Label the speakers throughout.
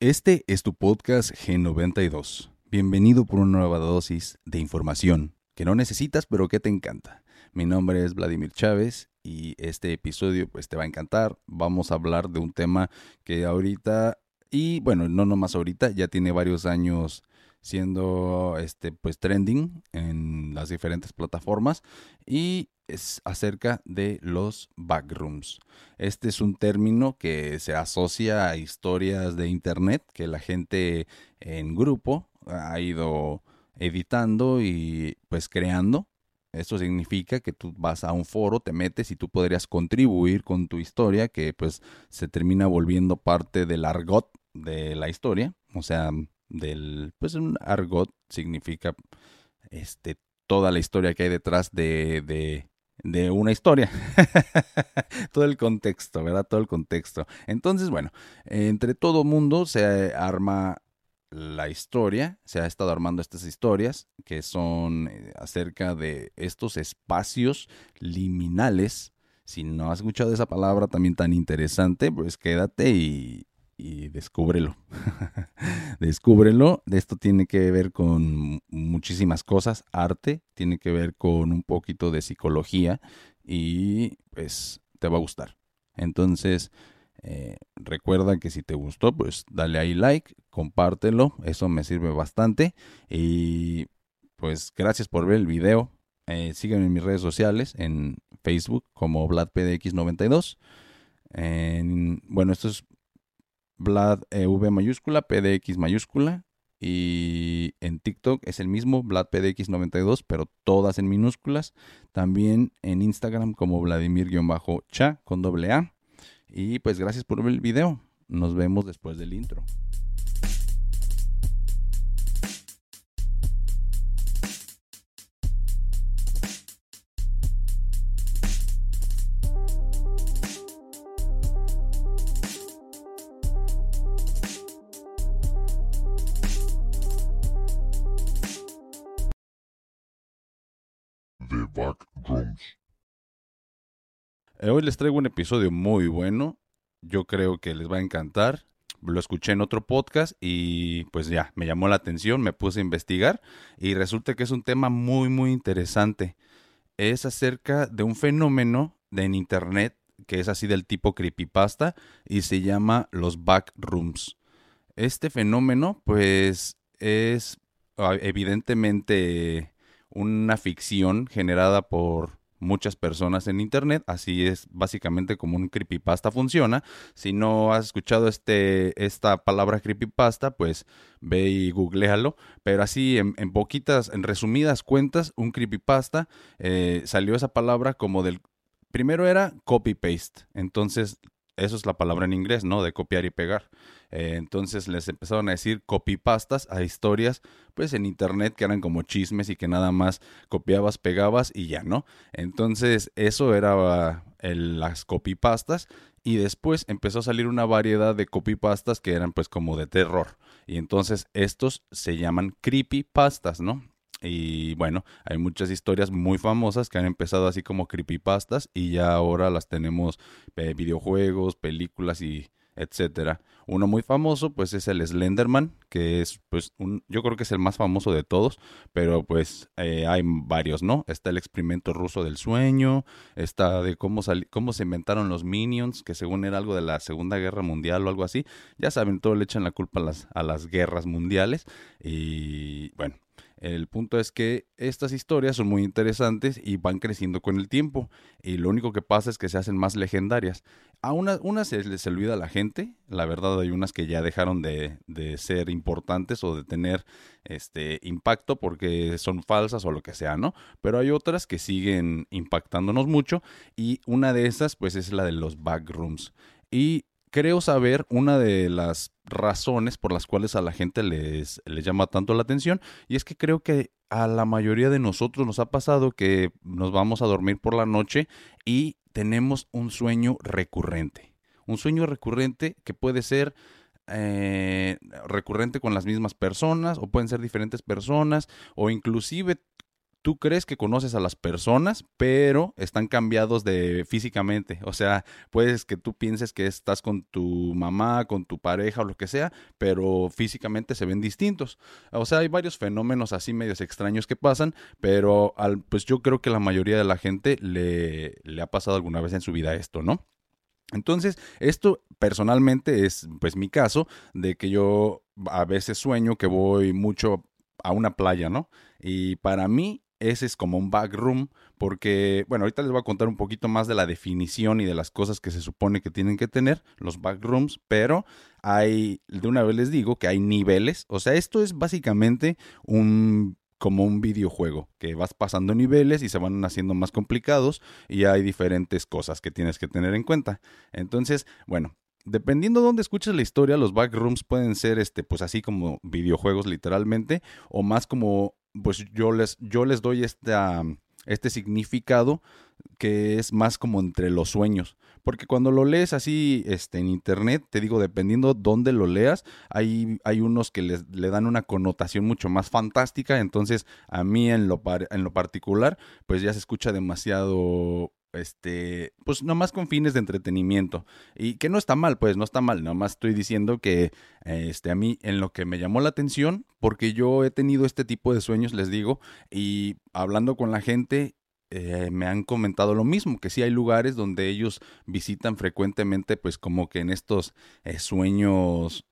Speaker 1: Este es tu podcast G92. Bienvenido por una nueva dosis de información que no necesitas pero que te encanta. Mi nombre es Vladimir Chávez y este episodio pues te va a encantar. Vamos a hablar de un tema que ahorita y bueno, no nomás ahorita, ya tiene varios años siendo este pues trending en las diferentes plataformas y es acerca de los backrooms. Este es un término que se asocia a historias de internet que la gente en grupo ha ido editando y pues creando. Esto significa que tú vas a un foro, te metes y tú podrías contribuir con tu historia que pues se termina volviendo parte del argot de la historia, o sea, del, pues un argot significa este, toda la historia que hay detrás de, de, de una historia. todo el contexto, ¿verdad? Todo el contexto. Entonces, bueno, entre todo mundo se arma la historia, se ha estado armando estas historias que son eh, acerca de estos espacios liminales. Si no has escuchado esa palabra también tan interesante, pues quédate y, y descúbrelo. descúbrelo. Esto tiene que ver con muchísimas cosas. Arte, tiene que ver con un poquito de psicología y pues te va a gustar. Entonces, eh, recuerda que si te gustó, pues dale ahí like, compártelo. Eso me sirve bastante. Y pues gracias por ver el video. Eh, sígueme en mis redes sociales, en Facebook como VladPDX92. En, bueno, esto es Vlad e V mayúscula, PDX mayúscula. Y en TikTok es el mismo, VladPDX92, pero todas en minúsculas. También en Instagram como Vladimir-cha con doble A. Y pues gracias por ver el video. Nos vemos después del intro. Hoy les traigo un episodio muy bueno. Yo creo que les va a encantar. Lo escuché en otro podcast y pues ya, me llamó la atención, me puse a investigar y resulta que es un tema muy, muy interesante. Es acerca de un fenómeno de en Internet que es así del tipo creepypasta y se llama los backrooms. Este fenómeno pues es ah, evidentemente una ficción generada por muchas personas en internet, así es básicamente como un creepypasta funciona. Si no has escuchado este, esta palabra creepypasta, pues ve y googlealo, pero así en, poquitas, en resumidas cuentas, un creepypasta eh, salió esa palabra como del... Primero era copy-paste, entonces eso es la palabra en inglés, ¿no? De copiar y pegar. Eh, entonces les empezaron a decir copypastas a historias, pues en internet que eran como chismes y que nada más copiabas, pegabas y ya, ¿no? Entonces eso era las copypastas y después empezó a salir una variedad de copypastas que eran pues como de terror. Y entonces estos se llaman creepypastas, ¿no? Y bueno, hay muchas historias muy famosas que han empezado así como creepypastas y ya ahora las tenemos eh, videojuegos, películas y etcétera. Uno muy famoso pues es el Slenderman, que es pues un, yo creo que es el más famoso de todos, pero pues eh, hay varios, ¿no? Está el experimento ruso del sueño, está de cómo, cómo se inventaron los Minions, que según era algo de la Segunda Guerra Mundial o algo así. Ya saben, todo le echan la culpa a las, a las guerras mundiales y bueno, el punto es que estas historias son muy interesantes y van creciendo con el tiempo. Y lo único que pasa es que se hacen más legendarias. A unas una se les olvida a la gente. La verdad hay unas que ya dejaron de, de, ser importantes o de tener este impacto porque son falsas o lo que sea, ¿no? Pero hay otras que siguen impactándonos mucho. Y una de esas pues es la de los backrooms. Y creo saber una de las razones por las cuales a la gente les, les, llama tanto la atención y es que creo que a la mayoría de nosotros nos ha pasado que nos vamos a dormir por la noche y tenemos un sueño recurrente. Un sueño recurrente que puede ser eh, recurrente con las mismas personas o pueden ser diferentes personas o inclusive tú crees que conoces a las personas, pero están cambiados de físicamente. O sea, puedes que tú pienses que estás con tu mamá, con tu pareja o lo que sea, pero físicamente se ven distintos. O sea, hay varios fenómenos así medios extraños que pasan, pero al, pues yo creo que la mayoría de la gente le, le ha pasado alguna vez en su vida esto, ¿no? Entonces, esto personalmente es pues mi caso de que yo a veces sueño que voy mucho a una playa, ¿no? Y para mí ese es como un backroom, porque, bueno, ahorita les voy a contar un poquito más de la definición y de las cosas que se supone que tienen que tener los backrooms, pero hay, de una vez les digo que hay niveles, o sea, esto es básicamente un como un videojuego, que vas pasando niveles y se van haciendo más complicados y hay diferentes cosas que tienes que tener en cuenta. Entonces, bueno, dependiendo de dónde escuches la historia, los backrooms pueden ser este, pues así como videojuegos literalmente, o más como, pues yo les, yo les doy esta, este significado que es más como entre los sueños. Porque cuando lo lees así este, en internet, te digo, dependiendo dónde lo leas, hay, hay unos que les, le dan una connotación mucho más fantástica. Entonces, a mí en lo, en lo particular, pues ya se escucha demasiado este, pues nomás con fines de entretenimiento. Y que no está mal, pues no está mal, nomás estoy diciendo que este, a mí en lo que me llamó la atención, porque yo he tenido este tipo de sueños, les digo, y hablando con la gente, eh, me han comentado lo mismo, que sí hay lugares donde ellos visitan frecuentemente, pues como que en estos eh, sueños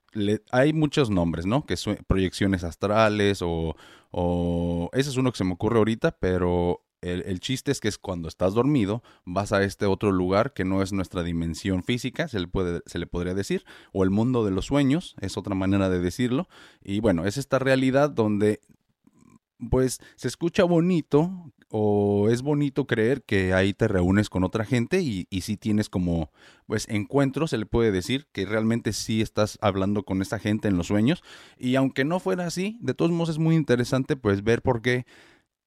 Speaker 1: hay muchos nombres, ¿no? Que proyecciones astrales o, o... Ese es uno que se me ocurre ahorita, pero el, chiste es que es cuando estás dormido, vas a este otro lugar que no es nuestra dimensión física, se le, puede, se le podría decir, o el mundo de los sueños, es otra manera de decirlo. Y bueno, es esta realidad donde pues se escucha bonito o es bonito creer que ahí te reúnes con otra gente y, y si tienes como pues encuentros, se le puede decir que realmente sí estás hablando con esa gente en los sueños y aunque no fuera así, de todos modos es muy interesante pues ver por qué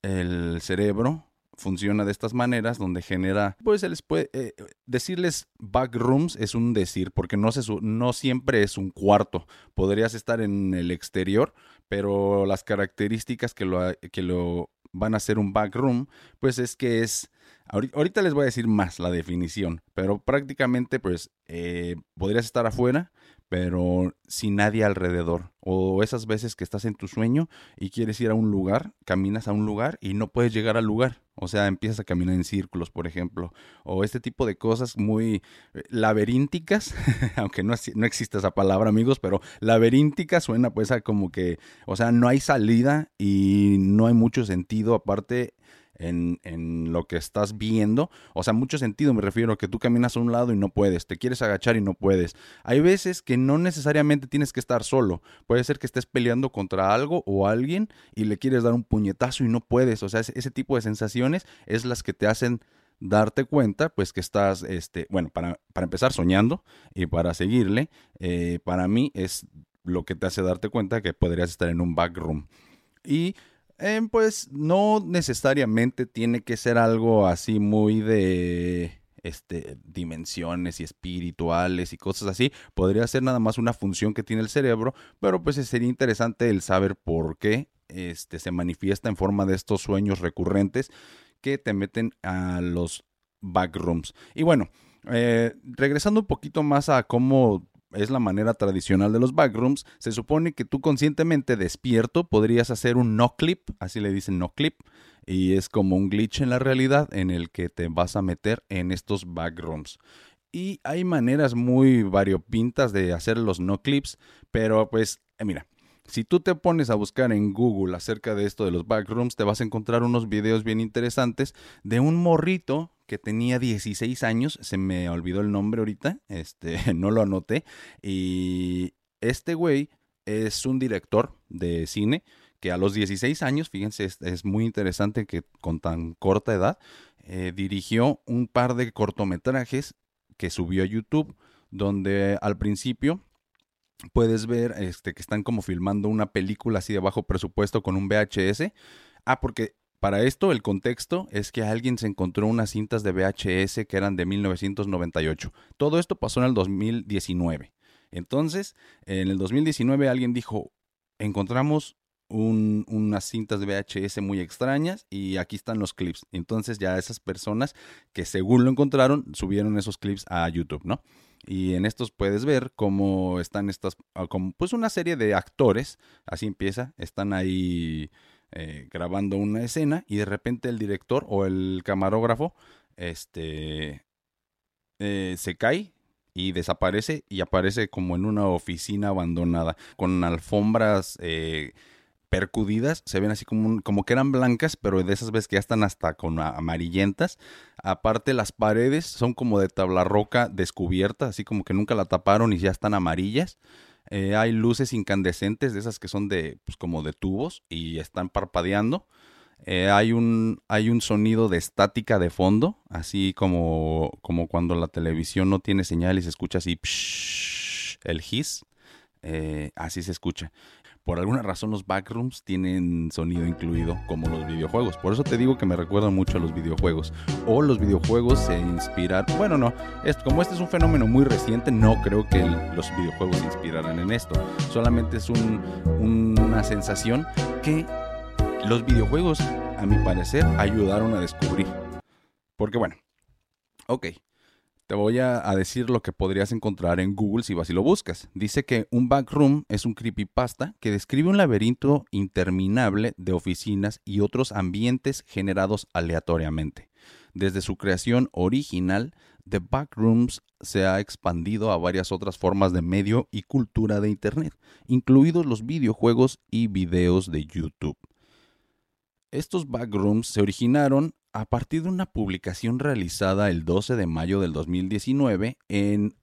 Speaker 1: el cerebro funciona de estas maneras donde genera, pues se les puede eh, decirles backrooms es un decir porque no no siempre es un cuarto, podrías estar en el exterior, pero las características que lo que lo van a ser un backroom, pues es que es ahorita les voy a decir más la definición, pero prácticamente pues eh, podrías estar afuera, pero sin nadie alrededor. O esas veces que estás en tu sueño y quieres ir a un lugar, caminas a un lugar y no puedes llegar al lugar. O sea, empiezas a caminar en círculos, por ejemplo. O este tipo de cosas muy eh, laberínticas, aunque no, no existe esa palabra, amigos, pero laberíntica suena pues a como que, o sea, no hay salida y no hay mucho sentido. Aparte, en, lo que estás viendo. O sea, mucho sentido me refiero a que tú caminas a un lado y no puedes, te quieres agachar y no puedes. Hay veces que no necesariamente tienes que estar solo. Puede ser que estés peleando contra algo o alguien y le quieres dar un puñetazo y no puedes. O sea, ese, tipo de sensaciones es las que te hacen darte cuenta, pues que estás, este, bueno, para, para empezar soñando y para seguirle, eh, para mí es lo que te hace darte cuenta que podrías estar en un backroom. Y eh, pues no necesariamente tiene que ser algo así muy de este, dimensiones y espirituales y cosas así. Podría ser nada más una función que tiene el cerebro, pero pues sería interesante el saber por qué este, se manifiesta en forma de estos sueños recurrentes que te meten a los backrooms. Y bueno, eh, regresando un poquito más a cómo es la manera tradicional de los backrooms, se supone que tú conscientemente despierto podrías hacer un no clip, así le dicen no clip, y es como un glitch en la realidad en el que te vas a meter en estos backrooms. Y hay maneras muy variopintas de hacer los no clips, pero pues eh, mira, si tú te pones a buscar en Google acerca de esto de los backrooms, te vas a encontrar unos videos bien interesantes de un morrito que tenía 16 años, se me olvidó el nombre ahorita, este, no lo anoté, y este güey es un director de cine que a los 16 años, fíjense, es, muy interesante que con tan corta edad, eh, dirigió un par de cortometrajes que subió a YouTube, donde al principio puedes ver este, que están como filmando una película así de bajo presupuesto con un VHS. Ah, porque para esto, el contexto es que alguien se encontró unas cintas de VHS que eran de 1998. Todo esto pasó en el 2019. Entonces, en el 2019 alguien dijo, encontramos unas cintas de VHS muy extrañas y aquí están los clips. Entonces ya esas personas que según lo encontraron subieron esos clips a YouTube, ¿no? Y en estos puedes ver cómo están estas, ah, pues una serie de actores, así empieza, están ahí eh, grabando una escena y de repente el director o el camarógrafo este, eh, se cae y desaparece y aparece como en una oficina abandonada con alfombras eh, percudidas, se ven así como, como que eran blancas, pero de esas veces que ya están hasta con amarillentas. Aparte las paredes son como de tabla roca descubierta, así como que nunca la taparon y ya están amarillas. Eh, hay luces incandescentes de esas que son de, pues como de tubos y están parpadeando. Eh, hay, un, hay un sonido de estática de fondo, así como, como cuando la televisión no tiene señal y se escucha así el hiss. Eh, así se escucha. Por alguna razón los backrooms tienen sonido incluido como los videojuegos. Por eso te digo que me recuerdan mucho a los videojuegos. O los videojuegos se inspiraron. Bueno, no. Como este es un fenómeno muy reciente, no creo que los videojuegos se inspiraran en esto. Solamente es una sensación que los videojuegos, a mi parecer, ayudaron a descubrir. Porque bueno, ok, te voy a, decir lo que podrías encontrar en Google si vas y lo buscas. Dice que un backroom es un creepypasta que describe un laberinto interminable de oficinas y otros ambientes generados aleatoriamente. Desde su creación original, The Backrooms se ha expandido a varias otras formas de medio y cultura de Internet, incluidos los videojuegos y videos de YouTube. Estos backrooms se originaron a partir de una publicación realizada el 12 de mayo del 2019 en...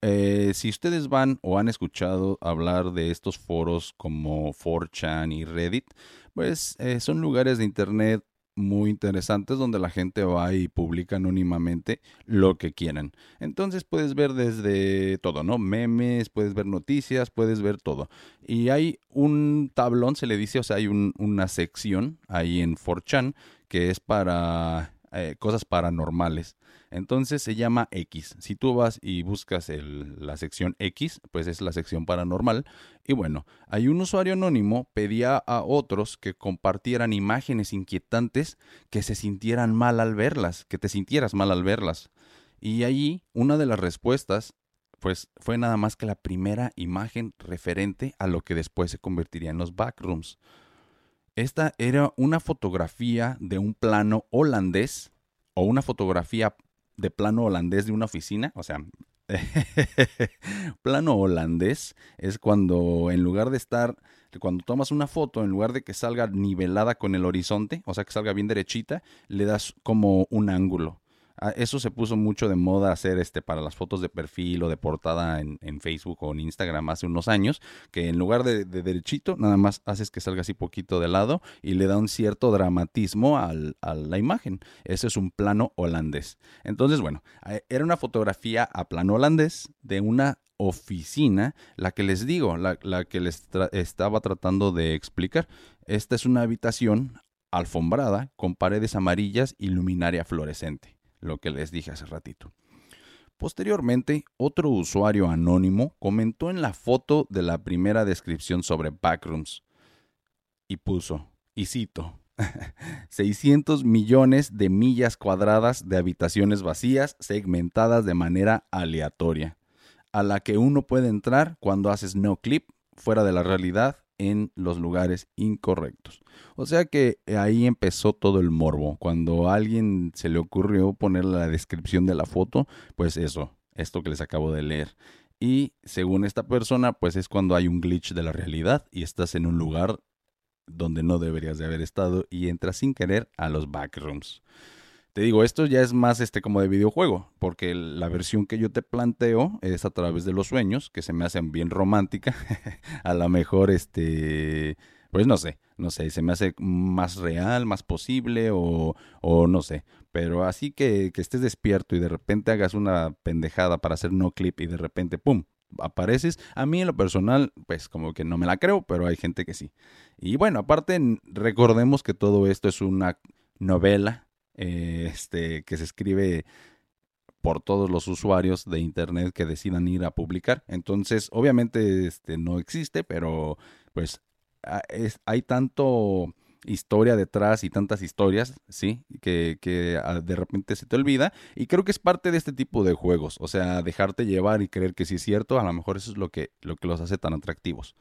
Speaker 1: Eh, si ustedes van o han escuchado hablar de estos foros como 4chan y Reddit, pues eh, son lugares de internet muy interesantes donde la gente va y publica anónimamente lo que quieran. Entonces puedes ver desde todo, ¿no? Memes, puedes ver noticias, puedes ver todo. Y hay un tablón, se le dice, o sea, hay una sección ahí en 4chan que es para eh, cosas paranormales. Entonces se llama X. Si tú vas y buscas la sección X, pues es la sección paranormal. Y bueno, hay un usuario anónimo pedía a otros que compartieran imágenes inquietantes que se sintieran mal al verlas, que te sintieras mal al verlas. Y allí una de las respuestas pues fue nada más que la primera imagen referente a lo que después se convertiría en los backrooms. Esta era una fotografía de un plano holandés o una fotografía de plano holandés de una oficina, o sea, plano holandés es cuando en lugar de estar, cuando tomas una foto, en lugar de que salga nivelada con el horizonte, o sea, que salga bien derechita, le das como un ángulo. Ah, eso se puso mucho de moda hacer este para las fotos de perfil o de portada en, Facebook o en Instagram hace unos años, que en lugar de, derechito, nada más haces que salga así poquito de lado y le da un cierto dramatismo a la imagen. Ese es un plano holandés. Entonces, bueno, eh, era una fotografía a plano holandés de una oficina, la que les digo, la, la que les estaba tratando de explicar. Esta es una habitación alfombrada con paredes amarillas y luminaria fluorescente lo que les dije hace ratito. Posteriormente, otro usuario anónimo comentó en la foto de la primera descripción sobre Backrooms y puso, y cito, 600 millones de millas cuadradas de habitaciones vacías segmentadas de manera aleatoria, a la que uno puede entrar cuando haces no clip fuera de la realidad en los lugares incorrectos. O sea que ahí empezó todo el morbo. Cuando a alguien se le ocurrió poner la descripción de la foto, pues eso, esto que les acabo de leer. Y según esta persona, pues es cuando hay un glitch de la realidad y estás en un lugar donde no deberías de haber estado y entras sin querer a los backrooms. Te digo, esto ya es más este como de videojuego, porque la versión que yo te planteo es a través de los sueños, que se me hacen bien romántica. a lo mejor este pues no sé, no sé, se me hace más real, más posible o, o no sé. Pero así que, que estés despierto y de repente hagas una pendejada para hacer no clip y de repente, ¡pum!, apareces. A mí en lo personal, pues como que no me la creo, pero hay gente que sí. Y bueno, aparte, recordemos que todo esto es una novela eh, este, que se escribe por todos los usuarios de internet que decidan ir a publicar. Entonces, obviamente, este no existe, pero pues ah, hay tanto historia detrás y tantas historias, ¿sí? Que, que, ah, de repente se te olvida. Y creo que es parte de este tipo de juegos. O sea, dejarte llevar y creer que sí es cierto, a lo mejor eso es lo que, lo que los hace tan atractivos.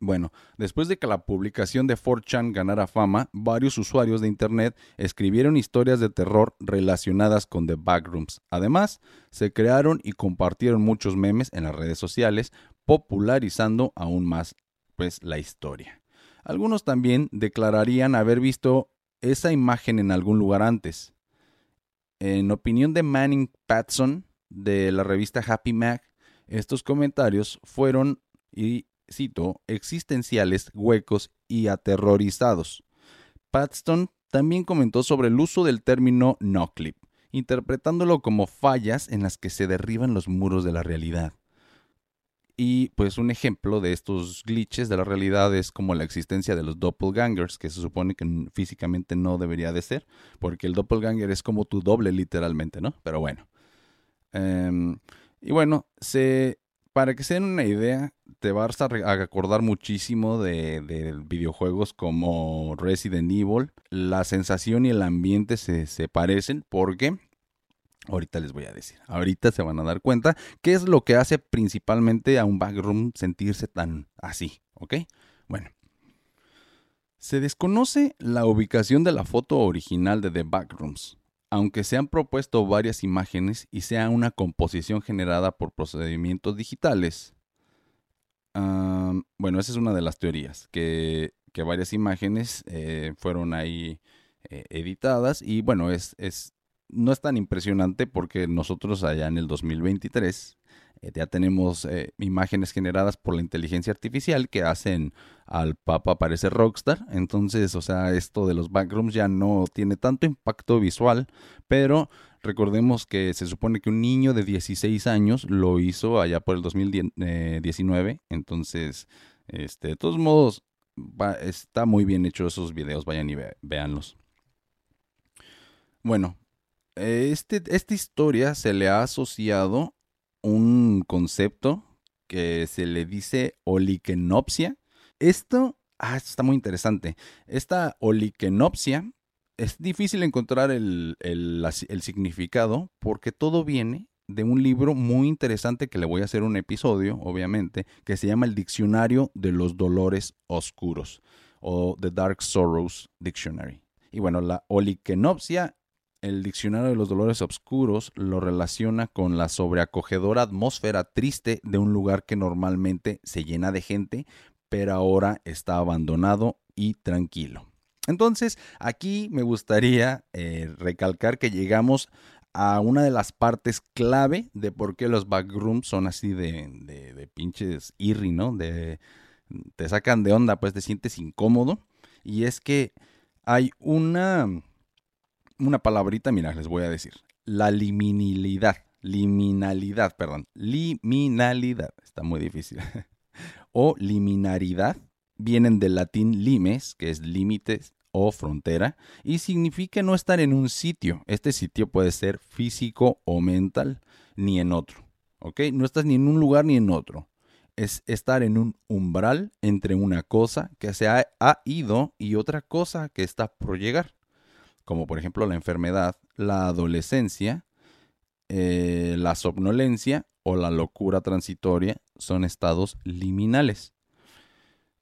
Speaker 1: Bueno, después de que la publicación de 4chan ganara fama, varios usuarios de Internet escribieron historias de terror relacionadas con The Backrooms. Además, se crearon y compartieron muchos memes en las redes sociales, popularizando aún más pues, la historia. Algunos también declararían haber visto esa imagen en algún lugar antes. En opinión de Manning Patson, de la revista Happy Mac, estos comentarios fueron, y cito, existenciales, huecos y aterrorizados. Paxton también comentó sobre el uso del término no clip, interpretándolo como fallas en las que se derriban los muros de la realidad. Y pues un ejemplo de estos glitches de la realidad es como la existencia de los doppelgangers, que se supone que físicamente no debería de ser, porque el doppelganger es como tu doble literalmente, ¿no? Pero bueno. Em, y bueno, se, para que se den una idea, te vas a, acordar muchísimo de, de, videojuegos como Resident Evil. La sensación y el ambiente se, se parecen porque Ahorita les voy a decir. Ahorita se van a dar cuenta qué es lo que hace principalmente a un backroom sentirse tan así, ¿ok? Bueno. Se desconoce la ubicación de la foto original de The Backrooms, aunque se han propuesto varias imágenes y sea una composición generada por procedimientos digitales. bueno, esa es una de las teorías, que, varias imágenes eh, fueron ahí eh, editadas y bueno, es, es no es tan impresionante porque nosotros allá en el 2023 eh, ya tenemos eh, imágenes generadas por la inteligencia artificial que hacen al Papa parecer rockstar. Entonces, o sea, esto de los backrooms ya no tiene tanto impacto visual, pero recordemos que se supone que un niño de 16 años lo hizo allá por el 2019. Eh, Entonces, este, de todos modos, está muy bien hecho esos videos, vayan y véanlos. Bueno, este, esta historia se le ha asociado un concepto que se le dice oliquenopsia. Esto ah, está muy interesante. Esta oliquenopsia es difícil encontrar el, el significado porque todo viene de un libro muy interesante que le voy a hacer un episodio, obviamente, que se llama El Diccionario de los Dolores Oscuros o The Dark Sorrows Dictionary. Y bueno, la oliquenopsia el Diccionario de los Dolores Obscuros lo relaciona con la sobreacogedora atmósfera triste de un lugar que normalmente se llena de gente, pero ahora está abandonado y tranquilo. Entonces, aquí me gustaría eh, recalcar que llegamos a una de las partes clave de por qué los backrooms son así de, de, de pinches irri, ¿no? De, te sacan de onda, pues te sientes incómodo. Y es que hay una una palabrita, mira, les voy a decir. La liminalidad. Liminalidad, perdón. Liminalidad. Está muy difícil. o liminaridad vienen del latín limes, que es límites o frontera, y significa no estar en un sitio. Este sitio puede ser físico o mental, ni en otro. ¿Ok? No estás ni en un lugar ni en otro. Es estar en un umbral entre una cosa que se ha, ha ido y otra cosa que está por llegar como por ejemplo la enfermedad, la adolescencia, eh, la somnolencia o la locura transitoria, son estados liminales.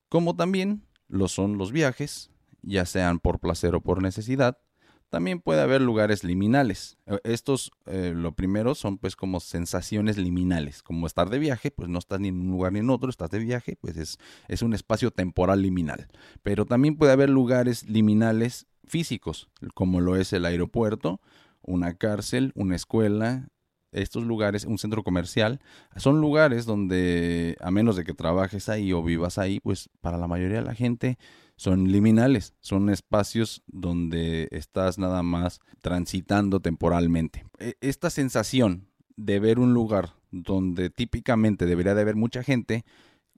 Speaker 1: Como también lo son los viajes, ya sean por placer o por necesidad, también puede haber lugares liminales. Eh, estos, eh, lo primero, son pues como sensaciones liminales. Como estar de viaje, pues no estás ni en un lugar ni en otro, estás de viaje, pues es, es un espacio temporal liminal. Pero también puede haber lugares liminales físicos, como lo es el aeropuerto, una cárcel, una escuela, estos lugares, un centro comercial, son lugares donde, a menos de que trabajes ahí o vivas ahí, pues para la mayoría de la gente son liminales, son espacios donde estás nada más transitando temporalmente. E, esta sensación de ver un lugar donde típicamente debería de haber mucha gente,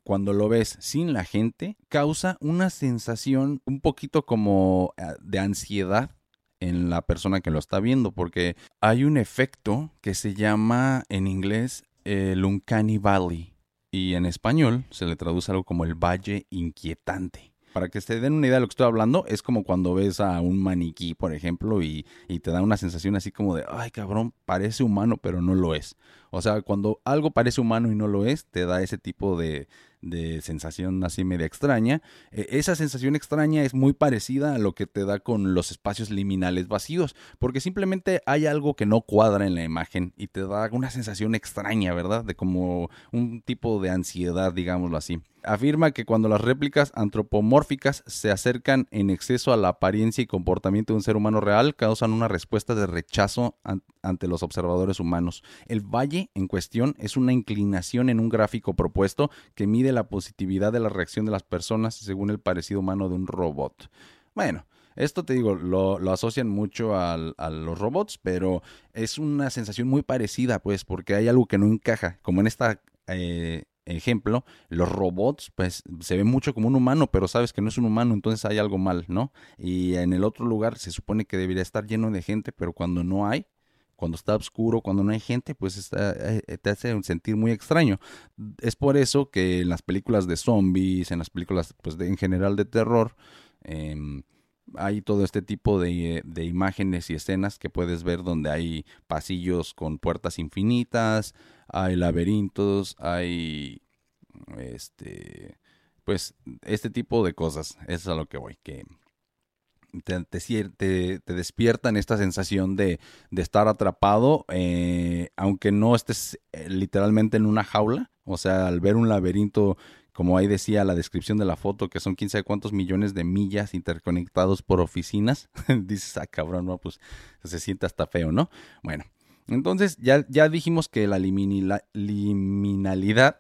Speaker 1: cuando lo ves sin la gente, causa una sensación un poquito como eh, de ansiedad en la persona que lo está viendo, porque hay un efecto que se llama en inglés el uncanny valley. y en español se le traduce algo como el valle inquietante. Para que se den una idea de lo que estoy hablando, es como cuando ves a un maniquí, por ejemplo, y, y, te da una sensación así como de, ay cabrón, parece humano, pero no lo es. O sea, cuando algo parece humano y no lo es, te da ese tipo de, de sensación así media extraña. E, esa sensación extraña es muy parecida a lo que te da con los espacios liminales vacíos, porque simplemente hay algo que no cuadra en la imagen y te da una sensación extraña, ¿verdad? De como un tipo de ansiedad, digámoslo así afirma que cuando las réplicas antropomórficas se acercan en exceso a la apariencia y comportamiento de un ser humano real, causan una respuesta de rechazo ante los observadores humanos. El valle en cuestión es una inclinación en un gráfico propuesto que mide la positividad de la reacción de las personas según el parecido humano de un robot. Bueno, esto te digo, lo, asocian mucho a los robots, pero es una sensación muy parecida, pues, porque hay algo que no encaja, como en esta eh, ejemplo, los robots, pues se ve mucho como un humano, pero sabes que no es un humano, entonces hay algo mal, ¿no? Y en el otro lugar se supone que debería estar lleno de gente, pero cuando no hay, cuando está oscuro, cuando no hay gente, pues está, eh, te hace sentir muy extraño. Es por eso que en las películas de zombies, en las películas, pues en general de terror, em, hay todo este tipo de, de, imágenes y escenas que puedes ver donde hay pasillos con puertas infinitas, hay laberintos, hay este pues este tipo de cosas, eso es a lo que voy, que te, te, te despiertan esta sensación de, de estar atrapado, eh, aunque no estés eh, literalmente en una jaula, o sea, al ver un laberinto como ahí decía la descripción de la foto, que son quién sabe cuántos millones de millas interconectados por oficinas, dices, ah, cabrón, no, pues se siente hasta feo, ¿no? Bueno, entonces ya, ya dijimos que la liminalidad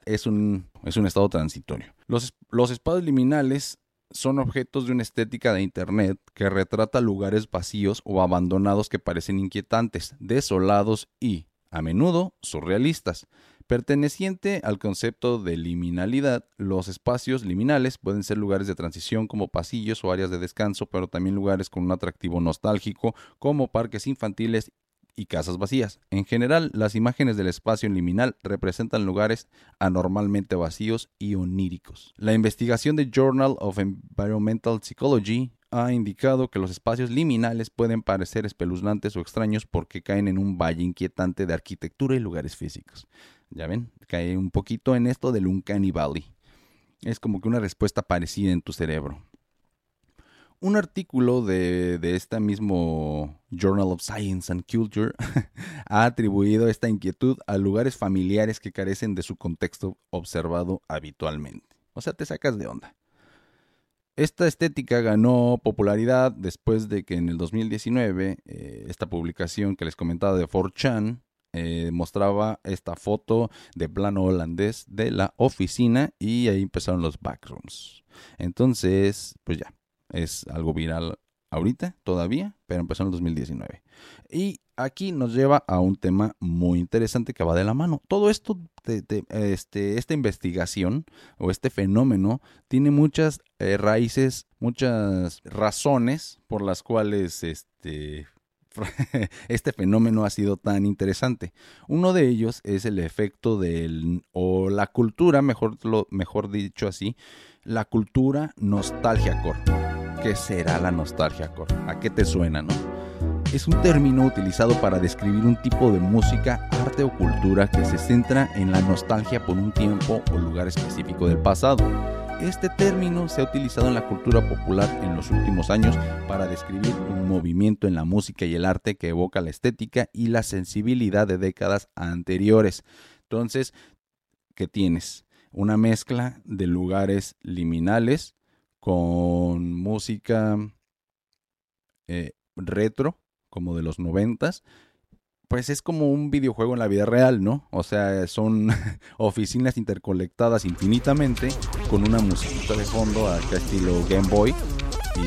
Speaker 1: es un, es un estado transitorio. Los, los espacios liminales son objetos de una estética de Internet que retrata lugares vacíos o abandonados que parecen inquietantes, desolados y, a menudo, surrealistas. Perteneciente al concepto de liminalidad, los espacios liminales pueden ser lugares de transición como pasillos o áreas de descanso, pero también lugares con un atractivo nostálgico como parques infantiles y casas vacías. En general, las imágenes del espacio liminal representan lugares anormalmente vacíos y oníricos. La investigación de Journal of Environmental Psychology ha indicado que los espacios liminales pueden parecer espeluznantes o extraños porque caen en un valle inquietante de arquitectura y lugares físicos. Ya ven, cae un poquito en esto del Uncanny Valley. Es como que una respuesta parecida en tu cerebro. Un artículo de, de este mismo Journal of Science and Culture ha atribuido esta inquietud a lugares familiares que carecen de su contexto observado habitualmente. O sea, te sacas de onda. Esta estética ganó popularidad después de que en el 2019 eh, esta publicación que les comentaba de 4chan eh, mostraba esta foto de plano holandés de la oficina y ahí empezaron los backrooms. Entonces, pues ya, es algo viral ahorita todavía, pero empezó en el 2019. Y aquí nos lleva a un tema muy interesante que va de la mano. Todo esto, este, esta investigación o este fenómeno tiene muchas eh, raíces, muchas razones por las cuales este, este fenómeno ha sido tan interesante. Uno de ellos es el efecto del, o la cultura, mejor, lo, mejor dicho así, la cultura nostalgia core. ¿Qué será la nostalgia core? ¿A qué te suena, no? Es un término utilizado para describir un tipo de música, arte o cultura que se centra en la nostalgia por un tiempo o lugar específico del pasado este término se ha utilizado en la cultura popular en los últimos años para describir un movimiento en la música y el arte que evoca la estética y la sensibilidad de décadas anteriores. Entonces, ¿qué tienes? Una mezcla de lugares liminales con música eh, retro, como de los noventas, pues es como un videojuego en la vida real, ¿no? O sea, son oficinas interconectadas infinitamente con una musiquita de fondo acá estilo Game Boy y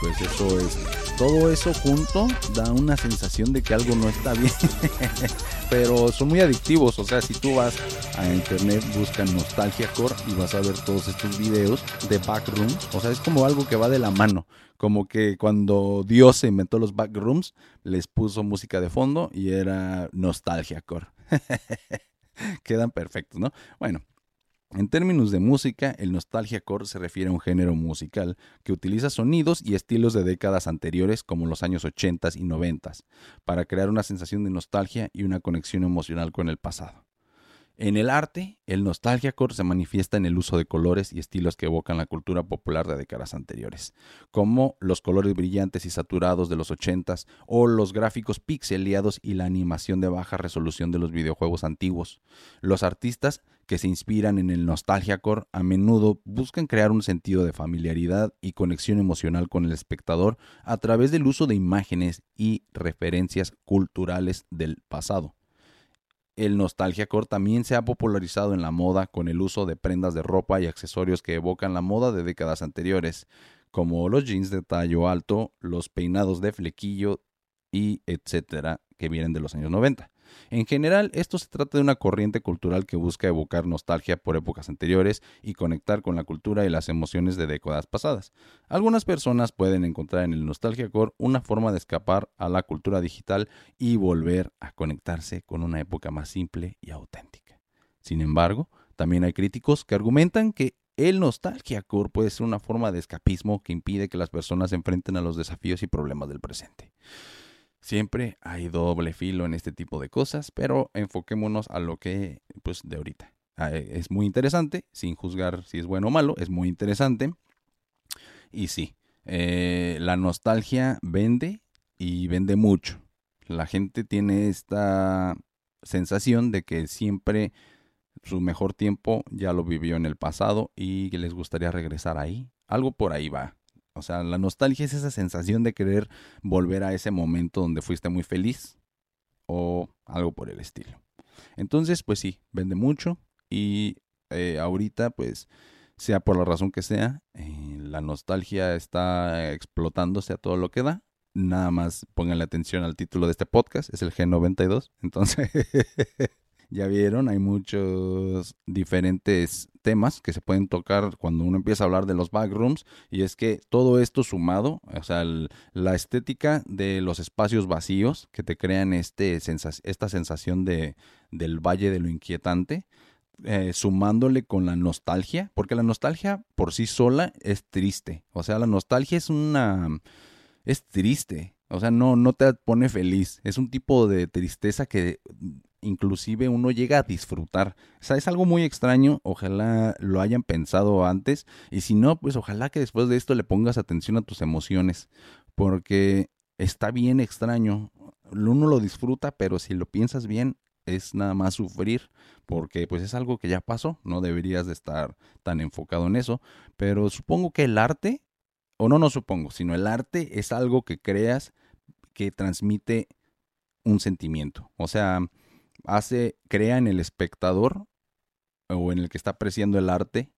Speaker 1: pues eso es todo eso junto da una sensación de que algo no está bien. Pero son muy adictivos, o sea, si tú vas a internet, busca Nostalgia Core y vas a ver todos estos videos de backrooms, o sea, es como algo que va de la mano, como que cuando Dios se inventó los backrooms, les puso música de fondo y era Nostalgia Core. Quedan perfectos, ¿no? Bueno, En términos de música, el nostalgia core se refiere a un género musical que utiliza sonidos y estilos de décadas anteriores como los años 80 y 90 para crear una sensación de nostalgia y una conexión emocional con el pasado. En el arte, el nostalgiacore se manifiesta en el uso de colores y estilos que evocan la cultura popular de décadas anteriores, como los colores brillantes y saturados de los 80s o los gráficos pixeleados y la animación de baja resolución de los videojuegos antiguos. Los artistas que se inspiran en el nostalgiacore a menudo buscan crear un sentido de familiaridad y conexión emocional con el espectador a través del uso de imágenes y referencias culturales del pasado. El nostalgia core también se ha popularizado en la moda con el uso de prendas de ropa y accesorios que evocan la moda de décadas anteriores, como los jeans de tallo alto, los peinados de flequillo y etcétera, que vienen de los años 90. En general, esto se trata de una corriente cultural que busca evocar nostalgia por épocas anteriores y conectar con la cultura y las emociones de décadas pasadas. Algunas personas pueden encontrar en el Nostalgia Core una forma de escapar a la cultura digital y volver a conectarse con una época más simple y auténtica. Sin embargo, también hay críticos que argumentan que el Nostalgia Core puede ser una forma de escapismo que impide que las personas se enfrenten a los desafíos y problemas del presente. Siempre hay doble filo en este tipo de cosas, pero enfoquémonos a lo que, pues, de ahorita. Ah, e, es muy interesante, sin juzgar si es bueno o malo, es muy interesante. Y sí, eh, la nostalgia vende y vende mucho. La gente tiene esta sensación de que siempre su mejor tiempo ya lo vivió en el pasado y que les gustaría regresar ahí. Algo por ahí va. O sea, la nostalgia es esa sensación de querer volver a ese momento donde fuiste muy feliz o algo por el estilo. Entonces, pues sí, vende mucho y eh, ahorita, pues, sea por la razón que sea, eh, la nostalgia está explotándose a todo lo que da. Nada más pónganle atención al título de este podcast, es el G92. Entonces, ya vieron, hay muchos diferentes temas que se pueden tocar cuando uno empieza a hablar de los backrooms y es que todo esto sumado, o sea, la estética de los espacios vacíos que te crean este, esta sensación de, del valle de lo inquietante, eh, sumándole con la nostalgia, porque la nostalgia por sí sola es triste, o sea, la nostalgia es una... es triste, o sea, no, no te pone feliz, es un tipo de tristeza que inclusive uno llega a disfrutar. O sea, es algo muy extraño, ojalá lo hayan pensado antes y si no, pues ojalá que después de esto le pongas atención a tus emociones, porque está bien extraño. Uno lo disfruta, pero si lo piensas bien, es nada más sufrir, porque pues es algo que ya pasó, no deberías de estar tan enfocado en eso, pero supongo que el arte, o no, no supongo, sino el arte es algo que creas que transmite un sentimiento. O sea, hace, crea en el espectador o en el que está apreciando el arte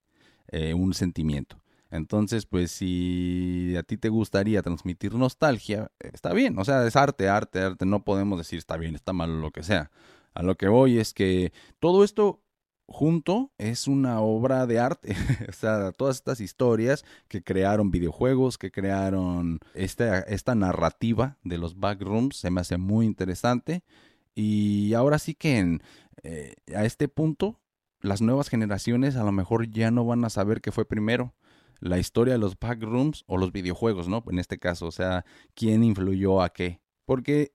Speaker 1: eh, un sentimiento. Entonces, pues si a ti te gustaría transmitir nostalgia, está bien, o sea, es arte, arte, arte, no podemos decir está bien, está mal lo que sea. A lo que voy es que todo esto junto es una obra de arte. o sea, todas estas historias que crearon videojuegos, que crearon esta, esta narrativa de los backrooms, se me hace muy interesante. Y ahora sí que eh, a este punto, las nuevas generaciones a lo mejor ya no van a saber qué fue primero, la historia de los backrooms o los videojuegos, ¿no? En este caso, o sea, quién influyó a qué. Porque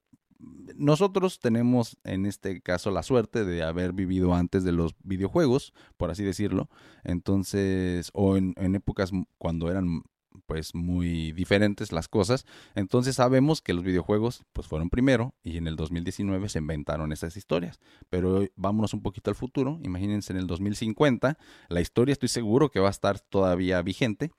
Speaker 1: nosotros tenemos en este caso la suerte de haber vivido antes de los videojuegos, por así decirlo. Entonces, o en, en épocas cuando eran pues muy diferentes las cosas. Entonces sabemos que los videojuegos pues fueron primero y en el 2019 se inventaron esas historias. Pero vámonos un poquito al futuro. Imagínense en el 2050 la historia estoy seguro que va a estar todavía vigente.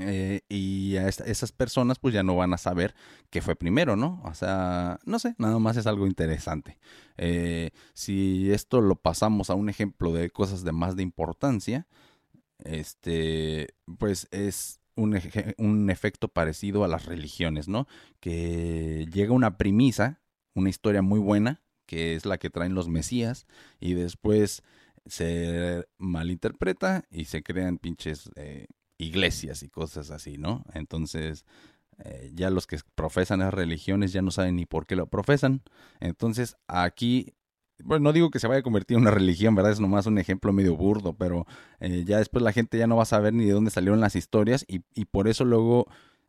Speaker 1: Eh, y a esas personas pues ya no van a saber qué fue primero, ¿no? O sea, no sé, nada más es algo interesante. Eh, si esto lo pasamos a un ejemplo de cosas de más de importancia, este, pues es un, un efecto parecido a las religiones, ¿no? Que llega una premisa, una historia muy buena, que es la que traen los mesías, y después se malinterpreta y se crean pinches eh, iglesias y cosas así, ¿no? Entonces, eh, ya los que profesan las religiones ya no saben ni por qué lo profesan. Entonces, aquí bueno, no digo que se vaya a convertir en una religión, ¿verdad? Es nomás un ejemplo medio burdo, pero eh, ya después la gente ya no va a saber ni de dónde salieron las historias y, y por eso luego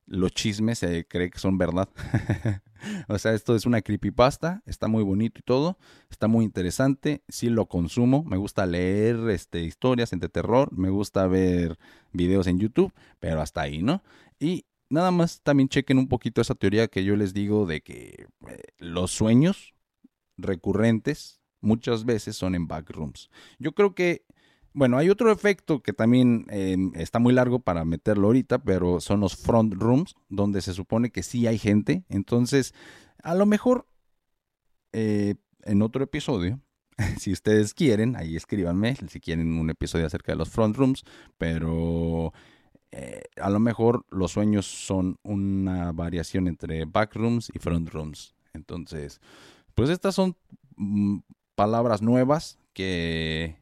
Speaker 1: los chismes se cree que son verdad. o sea, esto es una creepypasta, está muy bonito y todo, está muy interesante, sí lo consumo, me gusta leer este, historias de terror, me gusta ver videos en YouTube, pero hasta ahí, ¿no? Y nada más también chequen un poquito esa teoría que yo les digo de que eh, los sueños recurrentes muchas veces son en backrooms. Yo creo que bueno, hay otro efecto que también em, está muy largo para meterlo ahorita, pero son los front rooms, donde se supone que sí hay gente. Entonces, a lo mejor eh, en otro episodio, si ustedes quieren, ahí escríbanme si quieren un episodio acerca de los front rooms, pero eh, a lo mejor los sueños son una variación entre back rooms y front rooms. Entonces, pues estas son mm, palabras nuevas que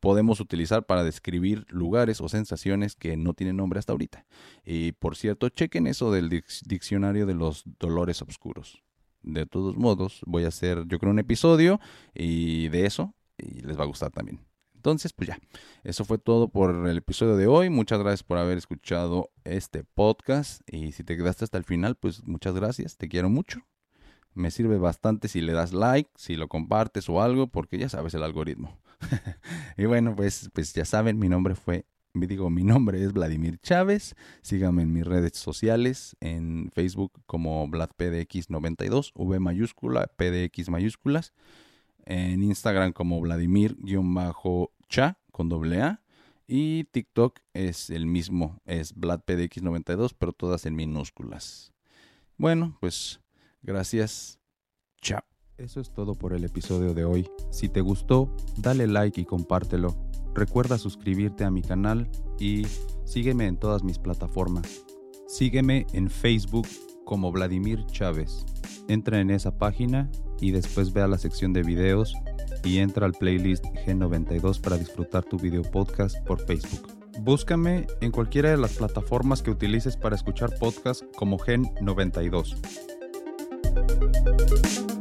Speaker 1: podemos utilizar para describir lugares o sensaciones que no tienen nombre hasta ahorita. Y por cierto, chequen eso del diccionario de los dolores oscuros. De todos modos, voy a hacer yo creo un episodio y de eso y les va a gustar también. Entonces, pues ya, eso fue todo por el episodio de hoy. Muchas gracias por haber escuchado este podcast y si te quedaste hasta el final, pues muchas gracias, te quiero mucho. Me sirve bastante si le das like, si lo compartes o algo, porque ya sabes el algoritmo. y bueno, pues, pues ya saben, mi nombre fue, digo, mi nombre es Vladimir Chávez. Síganme en mis redes sociales, en Facebook como VladPDX92, V mayúscula, PDX mayúsculas. En Instagram como Vladimir-cha con doble A. Y TikTok es el mismo, es VladPDX92, pero todas en minúsculas. Bueno, pues gracias. Chao. Eso es todo por el episodio de hoy. Si te gustó, dale like y compártelo. Recuerda suscribirte a mi canal y sígueme en todas mis plataformas. Sígueme en Facebook como Vladimir Chávez. Entra en esa página y después ve a la sección de videos y entra al playlist G92 para disfrutar tu video podcast por Facebook. Búscame en cualquiera de las plataformas que utilices para escuchar podcast como Gen92. Thank you.